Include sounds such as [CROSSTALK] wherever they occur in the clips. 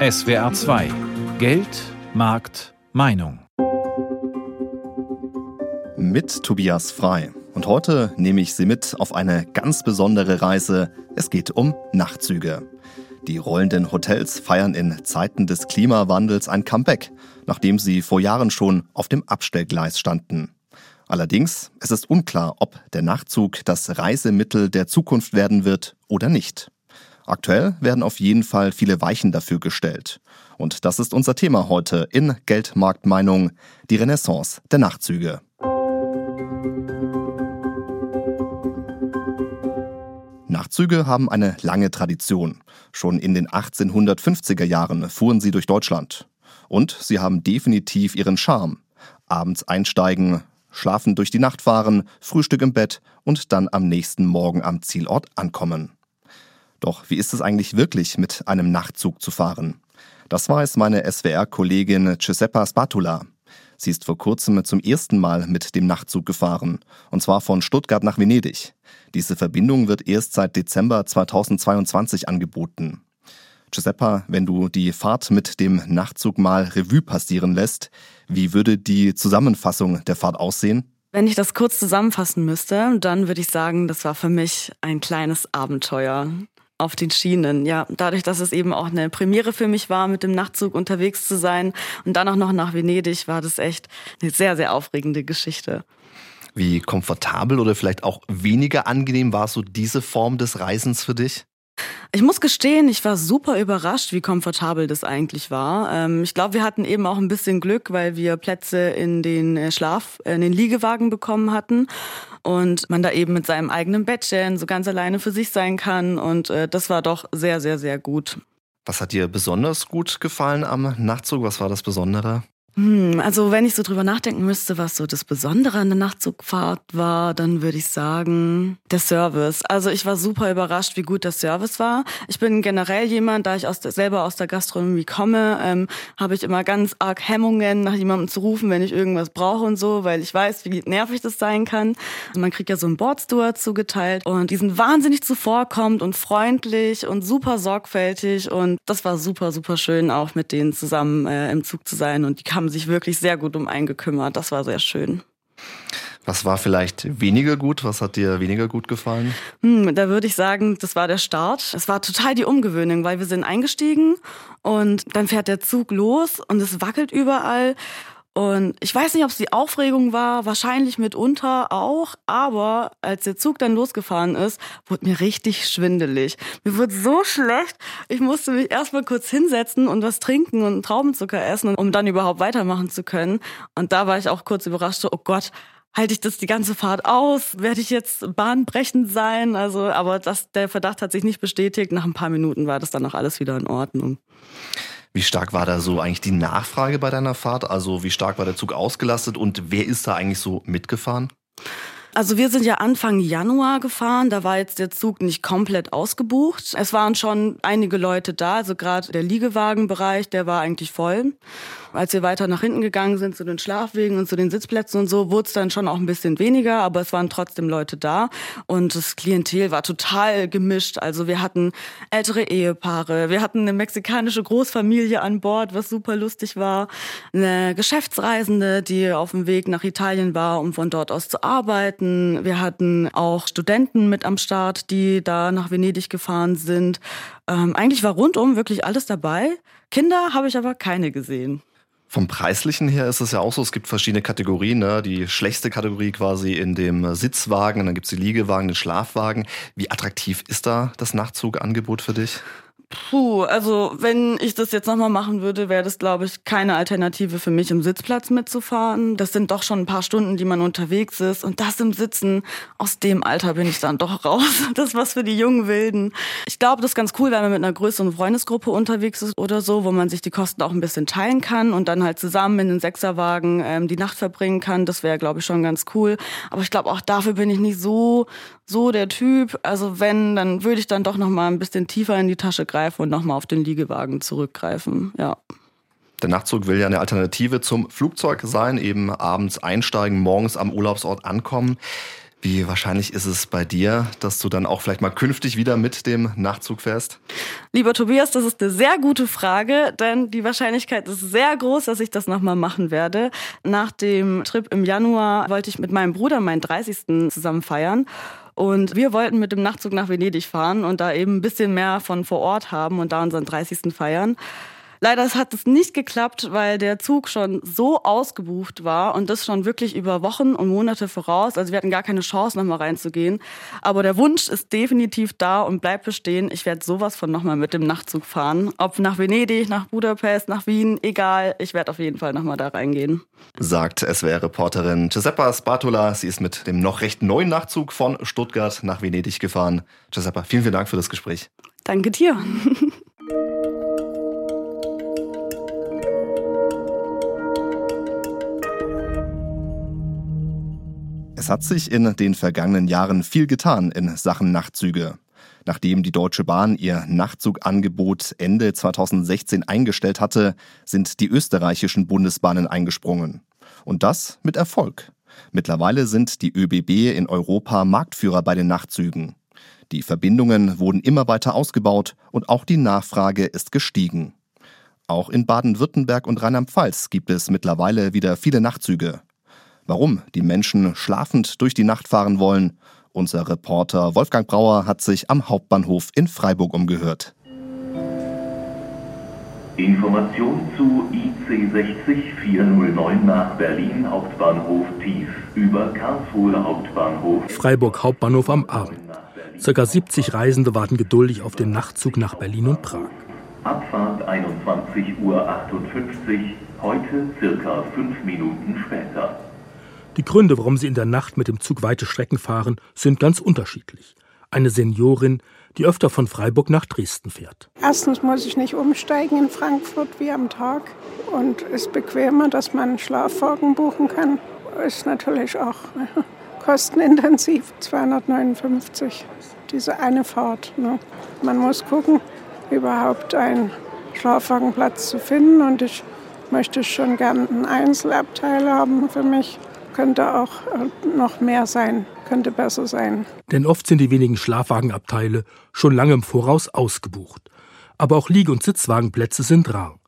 SWR 2 Geld, Markt, Meinung. Mit Tobias Frei. Und heute nehme ich Sie mit auf eine ganz besondere Reise. Es geht um Nachtzüge. Die rollenden Hotels feiern in Zeiten des Klimawandels ein Comeback, nachdem sie vor Jahren schon auf dem Abstellgleis standen. Allerdings, es ist unklar, ob der Nachtzug das Reisemittel der Zukunft werden wird oder nicht. Aktuell werden auf jeden Fall viele Weichen dafür gestellt. Und das ist unser Thema heute in Geldmarktmeinung, die Renaissance der Nachtzüge. Nachtzüge haben eine lange Tradition. Schon in den 1850er Jahren fuhren sie durch Deutschland. Und sie haben definitiv ihren Charme. Abends einsteigen, schlafen durch die Nacht fahren, Frühstück im Bett und dann am nächsten Morgen am Zielort ankommen. Doch wie ist es eigentlich wirklich, mit einem Nachtzug zu fahren? Das weiß meine SWR-Kollegin Giuseppa Spatula. Sie ist vor kurzem zum ersten Mal mit dem Nachtzug gefahren, und zwar von Stuttgart nach Venedig. Diese Verbindung wird erst seit Dezember 2022 angeboten. Giuseppa, wenn du die Fahrt mit dem Nachtzug mal Revue passieren lässt, wie würde die Zusammenfassung der Fahrt aussehen? Wenn ich das kurz zusammenfassen müsste, dann würde ich sagen, das war für mich ein kleines Abenteuer auf den Schienen. Ja, dadurch, dass es eben auch eine Premiere für mich war, mit dem Nachtzug unterwegs zu sein und dann auch noch nach Venedig, war das echt eine sehr, sehr aufregende Geschichte. Wie komfortabel oder vielleicht auch weniger angenehm war so diese Form des Reisens für dich? Ich muss gestehen, ich war super überrascht, wie komfortabel das eigentlich war. Ähm, ich glaube, wir hatten eben auch ein bisschen Glück, weil wir Plätze in den äh, Schlaf, äh, in den Liegewagen bekommen hatten und man da eben mit seinem eigenen Bettchen so ganz alleine für sich sein kann und äh, das war doch sehr, sehr, sehr gut. Was hat dir besonders gut gefallen am Nachtzug? Was war das Besondere? Hm, also wenn ich so drüber nachdenken müsste, was so das Besondere an der Nachtzugfahrt war, dann würde ich sagen, der Service. Also ich war super überrascht, wie gut der Service war. Ich bin generell jemand, da ich aus der, selber aus der Gastronomie komme, ähm, habe ich immer ganz arg Hemmungen, nach jemandem zu rufen, wenn ich irgendwas brauche und so, weil ich weiß, wie nervig das sein kann. Also man kriegt ja so einen Boardsteward zugeteilt und die sind wahnsinnig zuvorkommend und freundlich und super sorgfältig und das war super, super schön, auch mit denen zusammen äh, im Zug zu sein und die haben sich wirklich sehr gut um einen gekümmert. Das war sehr schön. Was war vielleicht weniger gut? Was hat dir weniger gut gefallen? Hm, da würde ich sagen, das war der Start. Es war total die Umgewöhnung, weil wir sind eingestiegen und dann fährt der Zug los und es wackelt überall. Und ich weiß nicht, ob es die Aufregung war, wahrscheinlich mitunter auch, aber als der Zug dann losgefahren ist, wurde mir richtig schwindelig. Mir wurde so schlecht, ich musste mich erstmal kurz hinsetzen und was trinken und Traubenzucker essen, um dann überhaupt weitermachen zu können. Und da war ich auch kurz überrascht, oh Gott, halte ich das die ganze Fahrt aus? Werde ich jetzt bahnbrechend sein? Also, aber das, der Verdacht hat sich nicht bestätigt. Nach ein paar Minuten war das dann auch alles wieder in Ordnung. Wie stark war da so eigentlich die Nachfrage bei deiner Fahrt? Also wie stark war der Zug ausgelastet und wer ist da eigentlich so mitgefahren? Also wir sind ja Anfang Januar gefahren, da war jetzt der Zug nicht komplett ausgebucht. Es waren schon einige Leute da, also gerade der Liegewagenbereich, der war eigentlich voll. Als wir weiter nach hinten gegangen sind zu den Schlafwegen und zu den Sitzplätzen und so, wurde es dann schon auch ein bisschen weniger, aber es waren trotzdem Leute da und das Klientel war total gemischt. Also wir hatten ältere Ehepaare, wir hatten eine mexikanische Großfamilie an Bord, was super lustig war, eine Geschäftsreisende, die auf dem Weg nach Italien war, um von dort aus zu arbeiten. Wir hatten auch Studenten mit am Start, die da nach Venedig gefahren sind. Ähm, eigentlich war rundum wirklich alles dabei. Kinder habe ich aber keine gesehen. Vom Preislichen her ist es ja auch so, es gibt verschiedene Kategorien. Ne? Die schlechteste Kategorie quasi in dem Sitzwagen, dann gibt es die Liegewagen, den Schlafwagen. Wie attraktiv ist da das Nachtzugangebot für dich? Puh, also wenn ich das jetzt nochmal machen würde, wäre das, glaube ich, keine Alternative für mich, im Sitzplatz mitzufahren. Das sind doch schon ein paar Stunden, die man unterwegs ist. Und das im Sitzen, aus dem Alter bin ich dann doch raus. [LAUGHS] Das ist was für die jungen Wilden. Ich glaube, das ist ganz cool, wenn man mit einer größeren Freundesgruppe unterwegs ist oder so, wo man sich die Kosten auch ein bisschen teilen kann und dann halt zusammen in den Sechserwagen ähm, die Nacht verbringen kann. Das wäre, glaube ich, schon ganz cool. Aber ich glaube, auch dafür bin ich nicht so, so der Typ. Also wenn, dann würde ich dann doch nochmal ein bisschen tiefer in die Tasche greifen greifen und nochmal auf den Liegewagen zurückgreifen. Ja. Der Nachtzug will ja eine Alternative zum Flugzeug sein, eben abends einsteigen, morgens am Urlaubsort ankommen. Wie wahrscheinlich ist es bei dir, dass du dann auch vielleicht mal künftig wieder mit dem Nachtzug fährst? Lieber Tobias, das ist eine sehr gute Frage, denn die Wahrscheinlichkeit ist sehr groß, dass ich das nochmal machen werde. Nach dem Trip im Januar wollte ich mit meinem Bruder meinen 30. zusammen feiern. Und wir wollten mit dem Nachtzug nach Venedig fahren und da eben ein bisschen mehr von vor Ort haben und da unseren 30. feiern. Leider hat es nicht geklappt, weil der Zug schon so ausgebucht war und das schon wirklich über Wochen und Monate voraus. Also wir hatten gar keine Chance, nochmal reinzugehen. Aber der Wunsch ist definitiv da und bleibt bestehen. Ich werde sowas von nochmal mit dem Nachtzug fahren. Ob nach Venedig, nach Budapest, nach Wien, egal. Ich werde auf jeden Fall nochmal da reingehen. Sagt SWR-Reporterin Giuseppa Spatola. Sie ist mit dem noch recht neuen Nachtzug von Stuttgart nach Venedig gefahren. Giuseppa, vielen, vielen Dank für das Gespräch. Danke dir. [LAUGHS] hat sich in den vergangenen Jahren viel getan in Sachen Nachtzüge. Nachdem die Deutsche Bahn ihr Nachtzugangebot Ende 2016 eingestellt hatte, sind die österreichischen Bundesbahnen eingesprungen. Und das mit Erfolg. Mittlerweile sind die ÖBB in Europa Marktführer bei den Nachtzügen. Die Verbindungen wurden immer weiter ausgebaut und auch die Nachfrage ist gestiegen. Auch in Baden-Württemberg und Rheinland-Pfalz gibt es mittlerweile wieder viele Nachtzüge. Warum die Menschen schlafend durch die Nacht fahren wollen, unser Reporter Wolfgang Brauer hat sich am Hauptbahnhof in Freiburg umgehört. Information zu IC 60409 nach Berlin Hauptbahnhof Tief über Karlsruhe Hauptbahnhof. Freiburg Hauptbahnhof am Abend. Circa 70 Reisende warten geduldig auf den Nachtzug nach Berlin und Prag. Abfahrt 21.58 Uhr, heute circa fünf Minuten später. Die Gründe, warum sie in der Nacht mit dem Zug weite Strecken fahren, sind ganz unterschiedlich. Eine Seniorin, die öfter von Freiburg nach Dresden fährt. Erstens muss ich nicht umsteigen in Frankfurt wie am Tag und ist bequemer, dass man Schlafwagen buchen kann. Ist natürlich auch [LAUGHS] kostenintensiv, 259, diese eine Fahrt. Ne? Man muss gucken, überhaupt einen Schlafwagenplatz zu finden und ich möchte schon gern einen Einzelabteil haben für mich könnte auch äh, noch mehr sein, könnte besser sein. Denn oft sind die wenigen Schlafwagenabteile schon lange im Voraus ausgebucht. Aber auch Liege- und Sitzwagenplätze sind rar.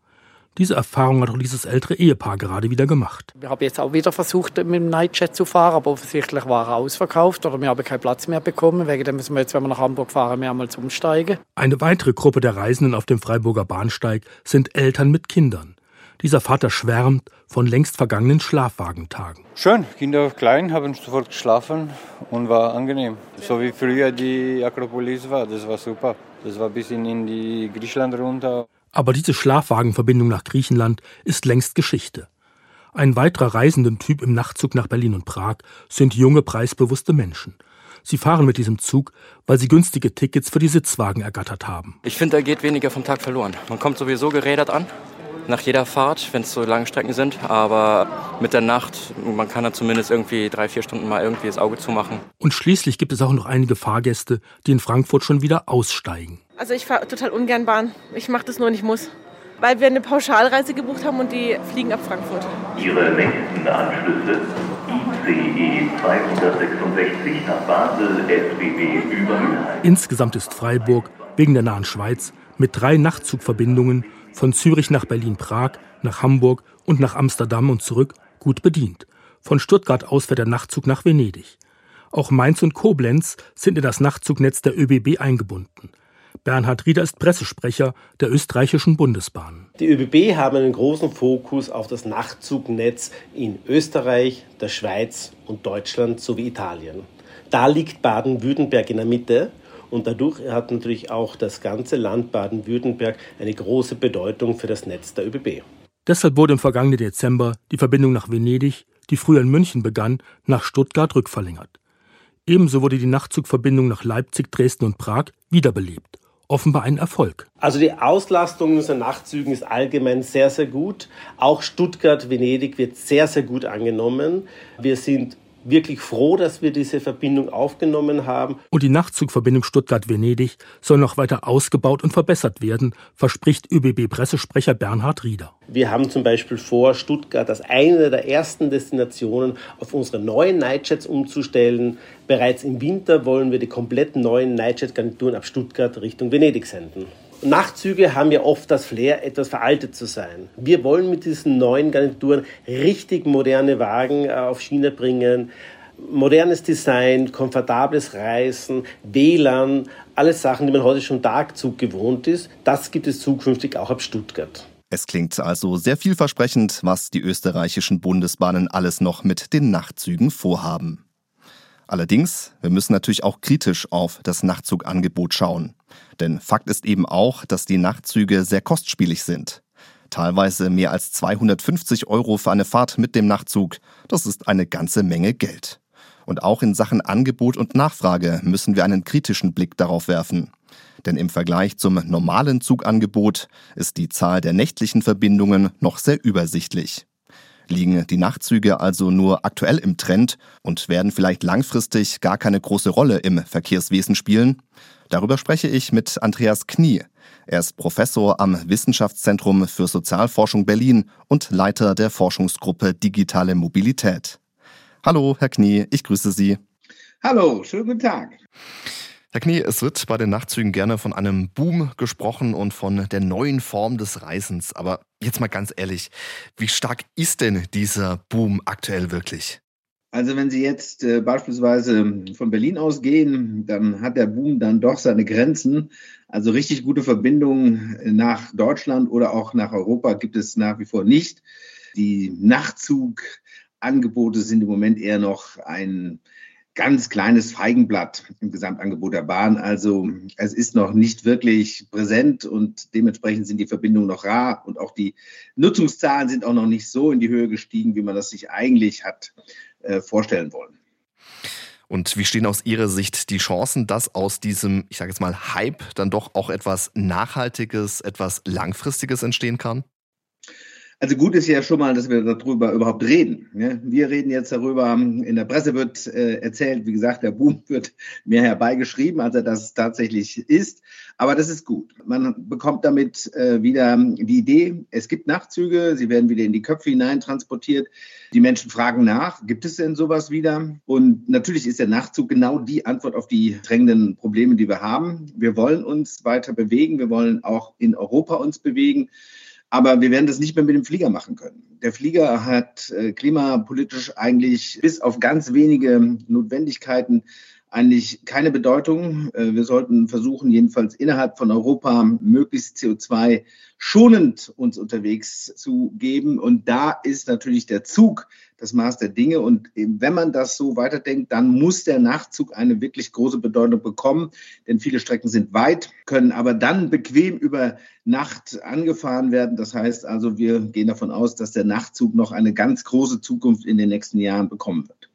Diese Erfahrung hat auch dieses ältere Ehepaar gerade wieder gemacht. Wir haben jetzt auch wieder versucht, mit dem Nightjet zu fahren, aber offensichtlich war er ausverkauft oder wir haben keinen Platz mehr bekommen. Wegen dem müssen wir jetzt, wenn wir nach Hamburg fahren, mehrmals umsteigen. Eine weitere Gruppe der Reisenden auf dem Freiburger Bahnsteig sind Eltern mit Kindern. Dieser Vater schwärmt von längst vergangenen Schlafwagentagen. Schön, Kinder klein, haben sofort geschlafen und war angenehm. So wie früher die Akropolis war, das war super. Das war ein bisschen in die Griechenland runter. Aber diese Schlafwagenverbindung nach Griechenland ist längst Geschichte. Ein weiterer Reisendentyp im Nachtzug nach Berlin und Prag sind junge, preisbewusste Menschen. Sie fahren mit diesem Zug, weil sie günstige Tickets für die Sitzwagen ergattert haben. Ich finde, da geht weniger vom Tag verloren. Man kommt sowieso gerädert an nach jeder Fahrt, wenn es so lange Strecken sind. Aber mit der Nacht, man kann da zumindest irgendwie drei, vier Stunden mal irgendwie das Auge zumachen. Und schließlich gibt es auch noch einige Fahrgäste, die in Frankfurt schon wieder aussteigen. Also ich fahre total ungern Bahn. Ich mache das nur, wenn ich muss. Weil wir eine Pauschalreise gebucht haben und die fliegen ab Frankfurt. Ihre nächsten Anschlüsse ICE 266 nach Basel, SBB über. Insgesamt ist Freiburg wegen der nahen Schweiz mit drei Nachtzugverbindungen von Zürich nach Berlin-Prag, nach Hamburg und nach Amsterdam und zurück gut bedient. Von Stuttgart aus fährt der Nachtzug nach Venedig. Auch Mainz und Koblenz sind in das Nachtzugnetz der ÖBB eingebunden. Bernhard Rieder ist Pressesprecher der österreichischen Bundesbahn. Die ÖBB haben einen großen Fokus auf das Nachtzugnetz in Österreich, der Schweiz und Deutschland sowie Italien. Da liegt Baden-Württemberg in der Mitte und dadurch hat natürlich auch das ganze Land Baden-Württemberg eine große Bedeutung für das Netz der ÖBB. Deshalb wurde im vergangenen Dezember die Verbindung nach Venedig, die früher in München begann, nach Stuttgart rückverlängert. Ebenso wurde die Nachtzugverbindung nach Leipzig, Dresden und Prag wiederbelebt. Offenbar ein Erfolg. Also die Auslastung unserer Nachtzügen ist allgemein sehr, sehr gut. Auch Stuttgart, Venedig wird sehr, sehr gut angenommen. Wir sind wirklich froh, dass wir diese Verbindung aufgenommen haben. Und die Nachtzugverbindung Stuttgart-Venedig soll noch weiter ausgebaut und verbessert werden, verspricht ÖBB-Pressesprecher Bernhard Rieder. Wir haben zum Beispiel vor, Stuttgart als eine der ersten Destinationen auf unsere neuen Nightjets umzustellen. Bereits im Winter wollen wir die kompletten neuen Nightjet-Garnituren ab Stuttgart Richtung Venedig senden. Nachtzüge haben ja oft das Flair, etwas veraltet zu sein. Wir wollen mit diesen neuen Garnituren richtig moderne Wagen äh, auf Schiene bringen. Modernes Design, komfortables Reisen, WLAN, alles Sachen, die man heute schon Tagzug gewohnt ist. Das gibt es zukünftig auch ab Stuttgart. Es klingt also sehr vielversprechend, was die österreichischen Bundesbahnen alles noch mit den Nachtzügen vorhaben. Allerdings, wir müssen natürlich auch kritisch auf das Nachtzugangebot schauen. Denn Fakt ist eben auch, dass die Nachtzüge sehr kostspielig sind. Teilweise mehr als 250 Euro für eine Fahrt mit dem Nachtzug. Das ist eine ganze Menge Geld. Und auch in Sachen Angebot und Nachfrage müssen wir einen kritischen Blick darauf werfen. Denn im Vergleich zum normalen Zugangebot ist die Zahl der nächtlichen Verbindungen noch sehr übersichtlich. Liegen die Nachtzüge also nur aktuell im Trend und werden vielleicht langfristig gar keine große Rolle im Verkehrswesen spielen? Darüber spreche ich mit Andreas Knie. Er ist Professor am Wissenschaftszentrum für Sozialforschung Berlin und Leiter der Forschungsgruppe Digitale Mobilität. Hallo, Herr Knie, ich grüße Sie. Hallo, schönen guten Tag. Herr Knie, es wird bei den Nachtzügen gerne von einem Boom gesprochen und von der neuen Form des Reisens. Aber jetzt mal ganz ehrlich, wie stark ist denn dieser Boom aktuell wirklich? Also wenn Sie jetzt äh, beispielsweise von Berlin aus gehen, dann hat der Boom dann doch seine Grenzen. Also richtig gute Verbindungen nach Deutschland oder auch nach Europa gibt es nach wie vor nicht. Die Nachtzugangebote sind im Moment eher noch ein ganz kleines Feigenblatt im Gesamtangebot der Bahn. Also es ist noch nicht wirklich präsent und dementsprechend sind die Verbindungen noch rar und auch die Nutzungszahlen sind auch noch nicht so in die Höhe gestiegen, wie man das sich eigentlich hat äh, vorstellen wollen. Und wie stehen aus Ihrer Sicht die Chancen, dass aus diesem, ich sage jetzt mal, Hype dann doch auch etwas Nachhaltiges, etwas Langfristiges entstehen kann? Also gut ist ja schon mal, dass wir darüber überhaupt reden. Wir reden jetzt darüber, in der Presse wird äh, erzählt, wie gesagt, der Boom [LAUGHS] wird mehr herbeigeschrieben, als er das tatsächlich ist. Aber das ist gut. Man bekommt damit äh, wieder die Idee, es gibt Nachtzüge, sie werden wieder in die Köpfe hinein transportiert. Die Menschen fragen nach, gibt es denn sowas wieder? Und natürlich ist der Nachtzug genau die Antwort auf die drängenden Probleme, die wir haben. Wir wollen uns weiter bewegen, wir wollen auch in Europa uns bewegen. Aber wir werden das nicht mehr mit dem Flieger machen können. Der Flieger hat äh, klimapolitisch eigentlich bis auf ganz wenige Notwendigkeiten eigentlich keine Bedeutung. Äh, wir sollten versuchen, jedenfalls innerhalb von Europa möglichst CO2 schonend uns unterwegs zu geben. Und da ist natürlich der Zug das Maß der Dinge. Und wenn man das so weiterdenkt, dann muss der Nachtzug eine wirklich große Bedeutung bekommen, denn viele Strecken sind weit, können aber dann bequem über Nacht angefahren werden. Das heißt also, wir gehen davon aus, dass der Nachtzug noch eine ganz große Zukunft in den nächsten Jahren bekommen wird.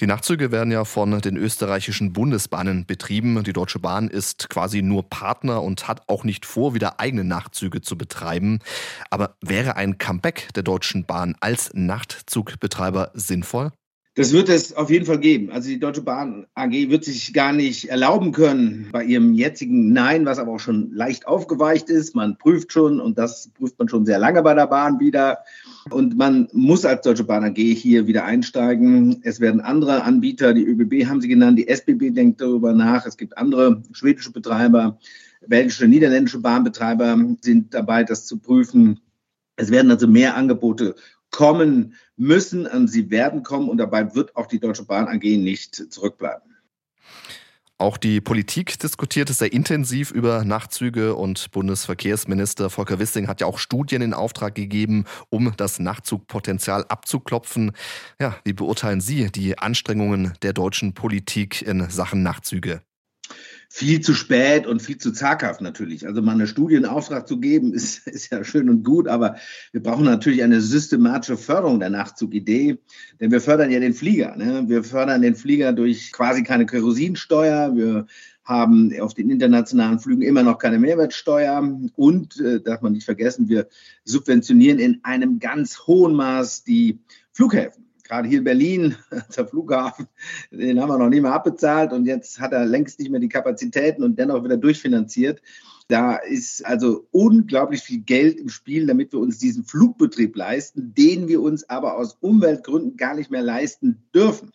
Die Nachtzüge werden ja von den österreichischen Bundesbahnen betrieben. Die Deutsche Bahn ist quasi nur Partner und hat auch nicht vor, wieder eigene Nachtzüge zu betreiben. Aber wäre ein Comeback der Deutschen Bahn als Nachtzugbetreiber sinnvoll? Das wird es auf jeden Fall geben. Also die Deutsche Bahn AG wird sich gar nicht erlauben können bei ihrem jetzigen Nein, was aber auch schon leicht aufgeweicht ist. Man prüft schon und das prüft man schon sehr lange bei der Bahn wieder. Und man muss als Deutsche Bahn AG hier wieder einsteigen. Es werden andere Anbieter, die ÖBB haben sie genannt, die SBB denkt darüber nach. Es gibt andere schwedische Betreiber, belgische, niederländische Bahnbetreiber sind dabei, das zu prüfen. Es werden also mehr Angebote kommen müssen sie werden kommen und dabei wird auch die Deutsche Bahn AG nicht zurückbleiben. Auch die Politik diskutiert sehr intensiv über Nachtzüge und Bundesverkehrsminister Volker Wissing hat ja auch Studien in Auftrag gegeben, um das Nachtzugpotenzial abzuklopfen. Ja, wie beurteilen Sie die Anstrengungen der deutschen Politik in Sachen Nachtzüge? Viel zu spät und viel zu zaghaft natürlich. Also mal eine Studie in Auftrag zu geben, [LAUGHS] ist, ist ja schön und gut, aber wir brauchen natürlich eine systematische Förderung der Nachtzugidee, denn wir fördern ja den Flieger. Ne? Wir fördern den Flieger durch quasi keine Kerosinsteuer. Wir haben auf den internationalen Flügen immer noch keine Mehrwertsteuer und, äh, darf man nicht vergessen, wir subventionieren in einem ganz hohen Maß die Flughäfen. Gerade hier in Berlin, [LAUGHS] der Flughafen, den haben wir noch nicht mehr abbezahlt und jetzt hat er längst nicht mehr die Kapazitäten und dennoch wieder durchfinanziert. Da ist also unglaublich viel Geld im Spiel, damit wir uns diesen Flugbetrieb leisten, den wir uns aber aus Umweltgründen gar nicht mehr leisten dürfen.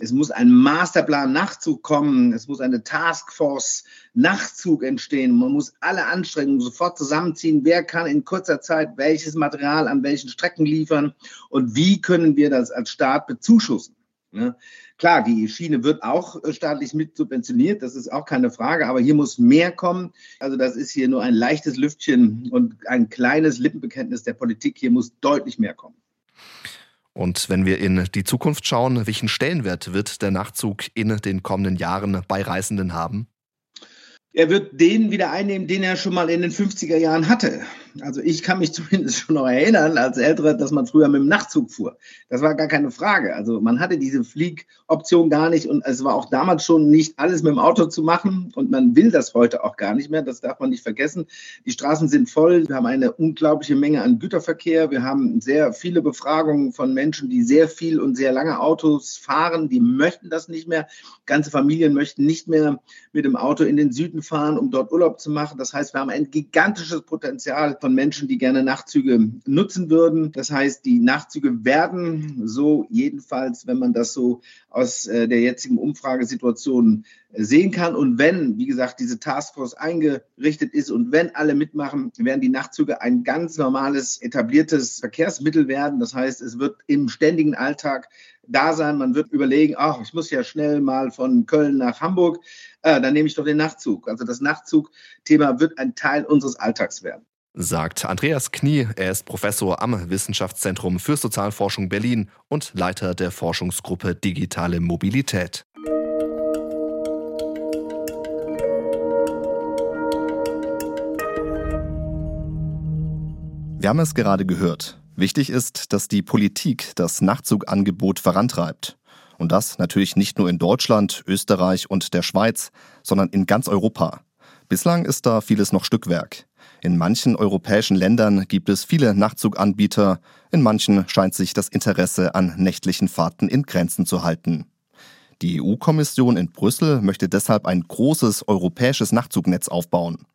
Es muss ein Masterplan Nachtzug kommen. Es muss eine Taskforce Nachtzug entstehen. Man muss alle Anstrengungen sofort zusammenziehen. Wer kann in kurzer Zeit welches Material an welchen Strecken liefern? Und wie können wir das als Staat bezuschussen? Klar, die Schiene wird auch äh, staatlich mit subventioniert, das ist auch keine Frage, aber hier muss mehr kommen. Also das ist hier nur ein leichtes Lüftchen und ein kleines Lippenbekenntnis der Politik. Hier muss deutlich mehr kommen. Und wenn wir in die Zukunft schauen, welchen Stellenwert wird der Nachtzug in den kommenden Jahren bei Reisenden haben? Er wird den wieder einnehmen, den er schon mal in den 50er Jahren hatte. Also ich kann mich [LAUGHS] zumindest schon noch erinnern als Älterer, dass man früher mit dem Nachtzug fuhr. Das war gar keine Frage. Also man hatte diese Fliegoption gar nicht und es war auch damals schon nicht alles mit dem Auto zu machen und man will das heute auch gar nicht mehr. Das darf man nicht vergessen. Die Straßen sind voll. Wir haben eine unglaubliche Menge an Güterverkehr. Wir haben sehr viele Befragungen von Menschen, die sehr viel und sehr lange Autos fahren. Die möchten das nicht mehr. Ganze Familien möchten nicht mehr mit dem Auto in den Süden fahren, um dort Urlaub zu machen. Das heißt, wir haben ein gigantisches Potenzial von Menschen, die gerne Nachtzüge nutzen würden. Das heißt, die Nachtzüge werden so jedenfalls, wenn man das so aus äh, der jetzigen Umfragesituation sehen kann. Und wenn, wie gesagt, diese Taskforce eingerichtet ist und wenn alle mitmachen, werden die Nachtzüge ein ganz normales, etabliertes Verkehrsmittel werden. Das heißt, es wird im ständigen Alltag da sein. Man wird überlegen, ach, ich muss ja schnell mal von Köln nach Hamburg, äh, dann nehme ich doch den Nachtzug. Also das Nachtzugthema wird ein Teil unseres Alltags werden. Sagt Andreas Knie, er ist Professor am Wissenschaftszentrum für Sozialforschung Berlin und Leiter der Forschungsgruppe Digitale Mobilität. Wir haben es gerade gehört. Wichtig ist, dass die Politik das Nachtzugangebot vorantreibt. Und das natürlich nicht nur in Deutschland, Österreich und der Schweiz, sondern in ganz Europa. Bislang ist da vieles noch Stückwerk. In manchen europäischen Ländern gibt es viele Nachtzuganbieter, in manchen scheint sich das Interesse an nächtlichen Fahrten in Grenzen zu halten. Die EU-Kommission in Brüssel möchte deshalb ein großes europäisches Nachtzugnetz aufbauen.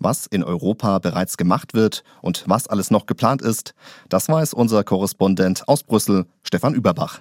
Was in Europa bereits gemacht wird und was alles noch geplant ist, das weiß unser Korrespondent aus Brüssel, Stefan Überbach.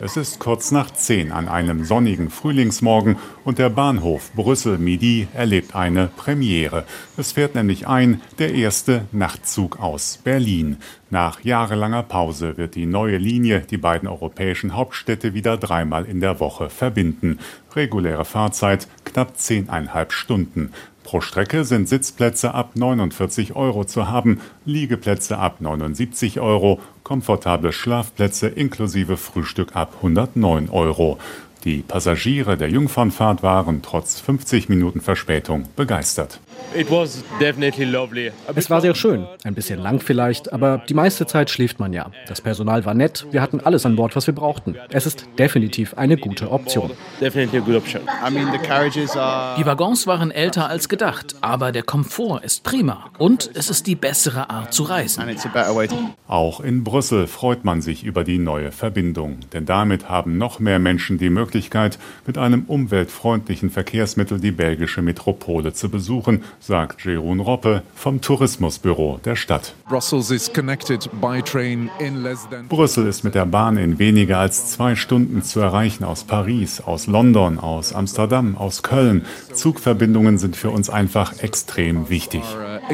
Es ist kurz nach zehn an einem sonnigen Frühlingsmorgen und der Bahnhof Brüssel-Midi erlebt eine Premiere. Es fährt nämlich ein der erste Nachtzug aus Berlin. Nach jahrelanger Pause wird die neue Linie die beiden europäischen Hauptstädte wieder dreimal in der Woche verbinden. Reguläre Fahrzeit knapp zehneinhalb Stunden. Pro Strecke sind Sitzplätze ab 49 Euro zu haben, Liegeplätze ab 79 Euro, komfortable Schlafplätze inklusive Frühstück ab 109 Euro. Die Passagiere der Jungfernfahrt waren trotz 50 Minuten Verspätung begeistert. Es war sehr schön, ein bisschen lang vielleicht, aber die meiste Zeit schläft man ja. Das Personal war nett, wir hatten alles an Bord, was wir brauchten. Es ist definitiv eine gute Option. Die Waggons waren älter als gedacht, aber der Komfort ist prima und es ist die bessere Art zu reisen. Auch in Brüssel freut man sich über die neue Verbindung, denn damit haben noch mehr Menschen die Möglichkeit, mit einem umweltfreundlichen Verkehrsmittel die belgische Metropole zu besuchen, sagt Jeroen Roppe vom Tourismusbüro der Stadt. Brüssel ist mit der Bahn in weniger als zwei Stunden zu erreichen aus Paris, aus London, aus Amsterdam, aus Köln. Zugverbindungen sind für uns einfach extrem wichtig. Uh,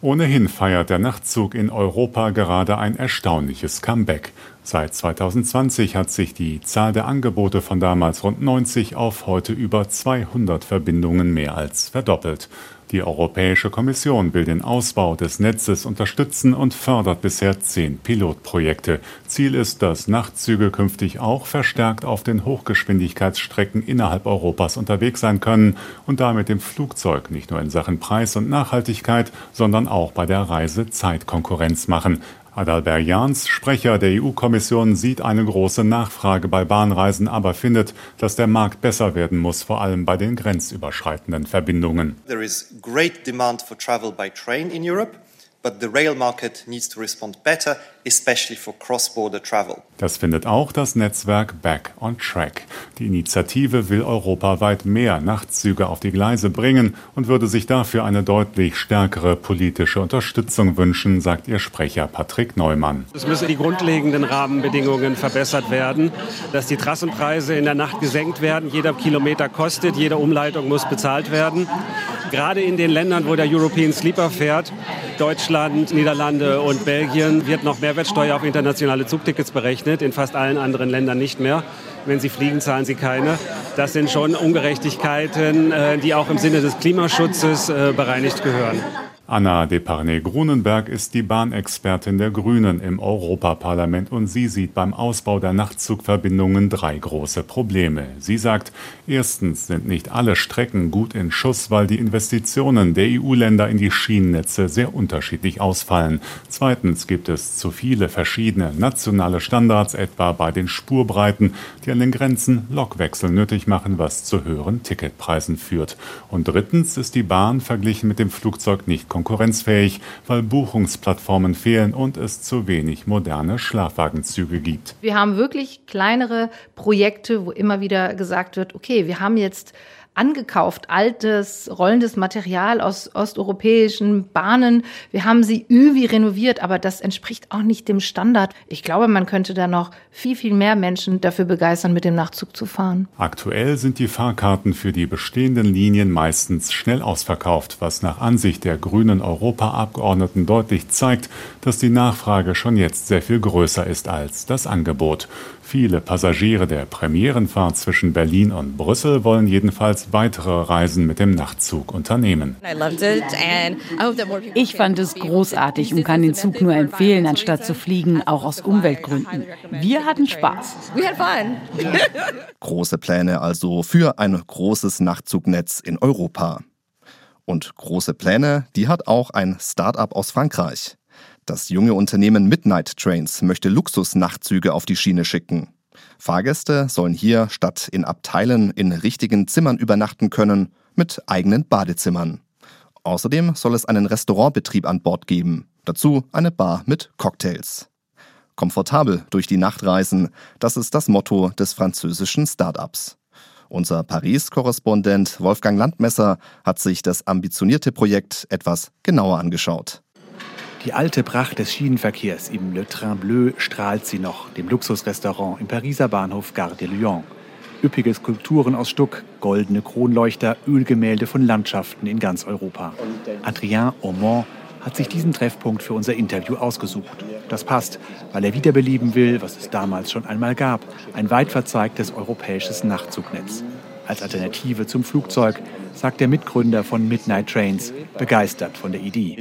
Ohnehin feiert der Nachtzug in Europa gerade ein erstaunliches Comeback. Seit 2020 hat sich die Zahl der Angebote von damals rund 90 auf heute über 200 Verbindungen mehr als verdoppelt. Die Europäische Kommission will den Ausbau des Netzes unterstützen und fördert bisher zehn Pilotprojekte. Ziel ist, dass Nachtzüge künftig auch verstärkt auf den Hochgeschwindigkeitsstrecken innerhalb Europas unterwegs sein können und damit dem Flugzeug nicht nur in Sachen Preis und Nachhaltigkeit, sondern auch bei der Reise Zeitkonkurrenz machen. Adalbert Jans, Sprecher der EU-Kommission, sieht eine große Nachfrage bei Bahnreisen, aber findet, dass der Markt besser werden muss, vor allem bei den grenzüberschreitenden Verbindungen. There is great demand for travel by train in Europe. but the rail market needs to respond better, especially for cross-border travel. Das findet auch das Netzwerk Back on Track. Die Initiative will europaweit mehr Nachtzüge auf die Gleise bringen und würde sich dafür eine deutlich stärkere politische Unterstützung wünschen, sagt ihr Sprecher Patrick Neumann. Es müssen die grundlegenden Rahmenbedingungen verbessert werden, dass die Trassenpreise in der Nacht gesenkt werden, jeder Kilometer kostet, jede Umleitung muss bezahlt werden. Gerade in den Ländern, wo der European Sleeper fährt, Deutschland, Niederlande und Belgien, wird noch Mehrwertsteuer auf internationale Zugtickets berechnet, in fast allen anderen Ländern nicht mehr. Wenn Sie fliegen, zahlen Sie keine. Das sind schon Ungerechtigkeiten, äh, die auch im Sinne des Klimaschutzes äh, bereinigt gehören. Anna Deparnay-Grunenberg ist die Bahnexpertin der Grünen im Europaparlament und sie sieht beim Ausbau der Nachtzugverbindungen drei große Probleme. Sie sagt, erstens sind nicht alle Strecken gut in Schuss, weil die Investitionen der EU-Länder in die Schienennetze sehr unterschiedlich ausfallen. Zweitens gibt es zu viele verschiedene nationale Standards, etwa bei den Spurbreiten, die an den Grenzen Lokwechsel nötig machen, was zu höheren Ticketpreisen führt. Und drittens ist die Bahn verglichen mit dem Flugzeug nicht konkurrenzfähig, weil Buchungsplattformen fehlen und es zu wenig moderne Schlafwagenzüge gibt. Wir haben wirklich kleinere Projekte, wo immer wieder gesagt wird, okay, wir haben jetzt angekauft, altes, rollendes Material aus osteuropäischen Bahnen. Wir haben sie irgendwie renoviert, aber das entspricht auch nicht dem Standard. Ich glaube, man könnte da noch viel, viel mehr Menschen dafür begeistern, mit dem Nachtzug zu fahren. Aktuell sind die Fahrkarten für die bestehenden Linien meistens schnell ausverkauft, was nach Ansicht der grünen Europaabgeordneten deutlich zeigt, dass die Nachfrage schon jetzt sehr viel größer ist als das Angebot. Viele Passagiere der Premierenfahrt zwischen Berlin und Brüssel wollen jedenfalls weitere Reisen mit dem Nachtzug unternehmen. Ich fand es großartig und kann den Zug nur empfehlen, anstatt zu fliegen, auch aus Umweltgründen. Wir hatten Spaß. [LAUGHS] Große Pläne also für ein großes Nachtzugnetz in Europa. Und große Pläne, die hat auch ein Start-up aus Frankreich. Das junge Unternehmen Midnight Trains möchte Luxus-Nachtzüge auf die Schiene schicken. Fahrgäste sollen hier statt in Abteilen in richtigen Zimmern übernachten können, mit eigenen Badezimmern. Außerdem soll es einen Restaurantbetrieb an Bord geben, dazu eine Bar mit Cocktails. Komfortabel durch die Nacht reisen, das ist das Motto des französischen Start-ups. Unser Paris-Korrespondent Wolfgang Landmesser hat sich das ambitionierte Projekt etwas genauer angeschaut. Die alte Pracht des Schienenverkehrs im Le Train Bleu strahlt sie noch, dem Luxusrestaurant im Pariser Bahnhof Gare de Lyon. Üppige Skulpturen aus Stuck, goldene Kronleuchter, Ölgemälde von Landschaften in ganz Europa. Adrien Aumont hat sich diesen Treffpunkt für unser Interview ausgesucht. Das passt, weil er wiederbeleben will, was es damals schon einmal gab, ein weit verzeigtes europäisches Nachtzugnetz. Als Alternative zum Flugzeug, sagt der Mitgründer von Midnight Trains, begeistert von der Idee.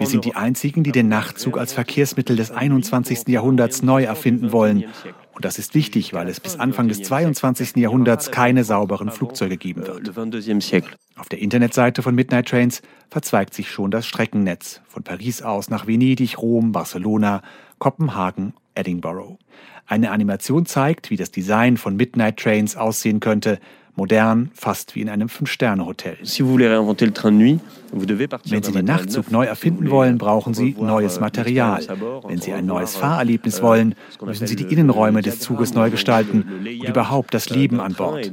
Wir sind die Einzigen, die den Nachtzug als Verkehrsmittel des 21. Jahrhunderts neu erfinden wollen. Und das ist wichtig, weil es bis Anfang des 22. Jahrhunderts keine sauberen Flugzeuge geben wird. Auf der Internetseite von Midnight Trains verzweigt sich schon das Streckennetz. Von Paris aus nach Venedig, Rom, Barcelona, Kopenhagen, Edinburgh. Eine Animation zeigt, wie das Design von Midnight Trains aussehen könnte, modern, fast wie in einem Fünf-Sterne-Hotel. Wenn Sie den Nachtzug neu erfinden wollen, brauchen Sie neues Material. Wenn Sie ein neues Fahrerlebnis wollen, müssen Sie die Innenräume des Zuges neu gestalten und überhaupt das Leben an Bord.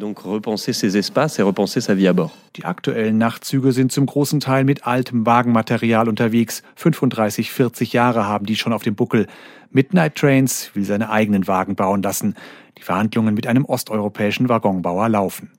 Die aktuellen Nachtzüge sind zum großen Teil mit altem Wagenmaterial unterwegs. 35, 40 Jahre haben die schon auf dem Buckel. Midnight Trains will seine eigenen Wagen bauen lassen. Die Verhandlungen mit einem osteuropäischen Waggonbauer laufen.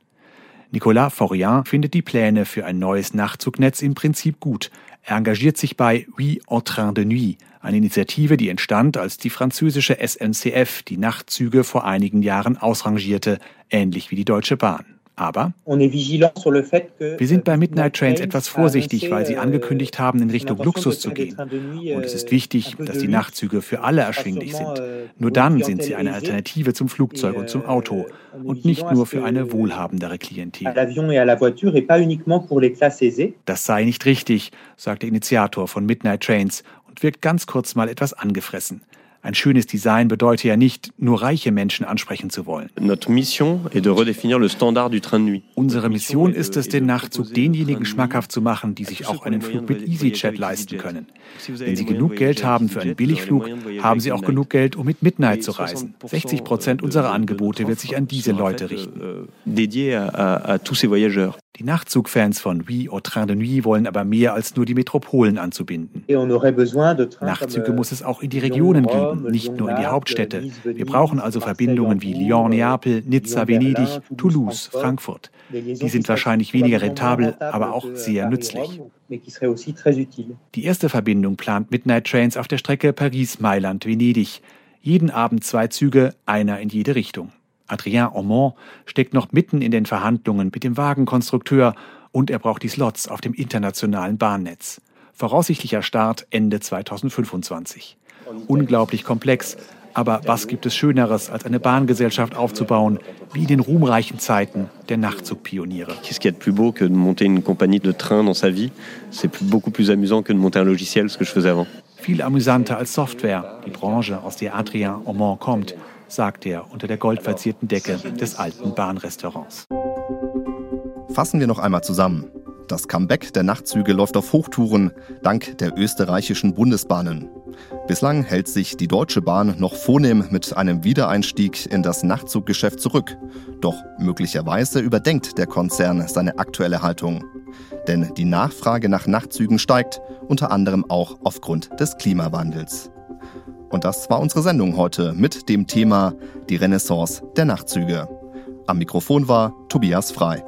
Nicolas Faurian findet die Pläne für ein neues Nachzugnetz im Prinzip gut. Er engagiert sich bei Oui en train de nuit, eine Initiative, die entstand, als die französische SNCF die Nachtzüge vor einigen Jahren ausrangierte, ähnlich wie die Deutsche Bahn. Aber wir sind bei Midnight Trains etwas vorsichtig, weil sie euh, angekündigt haben, in Richtung Luxus zu gehen. Und es ist wichtig, dass die Nachtzüge für alle erschwinglich sind. Euh, nur dann sind sie eine Alternative zum Flugzeug und zum Auto euh, und nicht nur für eine wohlhabendere Klientel. Das sei nicht richtig, sagt der Initiator von Midnight Trains und wirkt ganz kurz mal etwas angefressen. Ein schönes Design bedeutet ja nicht, nur reiche Menschen ansprechen zu wollen. Unsere Mission ist es, den Nachtzug denjenigen schmackhaft zu machen, die sich auch einen Flug mit EasyJet leisten können. Wenn sie genug Geld haben für einen Billigflug, haben sie auch genug Geld, um mit Midnight zu reisen. 60 Prozent unserer Angebote wird sich an diese Leute richten. Die Nachtzugfans von Oui au Train de Nuit wollen aber mehr als nur die Metropolen anzubinden. Nachtzüge muss es auch in die Regionen geben, nicht nur in die Hauptstädte. Wir brauchen also Verbindungen wie Lyon, Neapel, Nizza, Venedig, Toulouse, Frankfurt. Die sind wahrscheinlich weniger rentabel, aber auch sehr nützlich. Die erste Verbindung plant Midnight Trains auf der Strecke Paris-Mailand-Venedig. Jeden Abend zwei Züge, einer in jede Richtung. Adrien Aumont steckt noch mitten in den Verhandlungen mit dem Wagenkonstrukteur und er braucht die Slots auf dem internationalen Bahnnetz. Voraussichtlicher Start Ende 2025. Unglaublich komplex, aber was gibt es Schöneres, als eine Bahngesellschaft aufzubauen, wie in den ruhmreichen Zeiten der Nachtzugpioniere? Qu'est-ce qu'il y a de plus beau que de monter une compagnie de train dans sa vie C'est beaucoup plus amusant que de monter un logiciel, ce que je faisais avant. Viel amüsanter als Software, die Branche, aus der Adrien Aumont kommt sagt er unter der goldverzierten Decke des alten Bahnrestaurants. Fassen wir noch einmal zusammen. Das Comeback der Nachtzüge läuft auf Hochtouren dank der österreichischen Bundesbahnen. Bislang hält sich die Deutsche Bahn noch vornehm mit einem Wiedereinstieg in das Nachtzuggeschäft zurück. Doch möglicherweise überdenkt der Konzern seine aktuelle Haltung. Denn die Nachfrage nach Nachtzügen steigt, unter anderem auch aufgrund des Klimawandels. Und das war unsere Sendung heute mit dem Thema Die Renaissance der Nachtzüge. Am Mikrofon war Tobias Frei.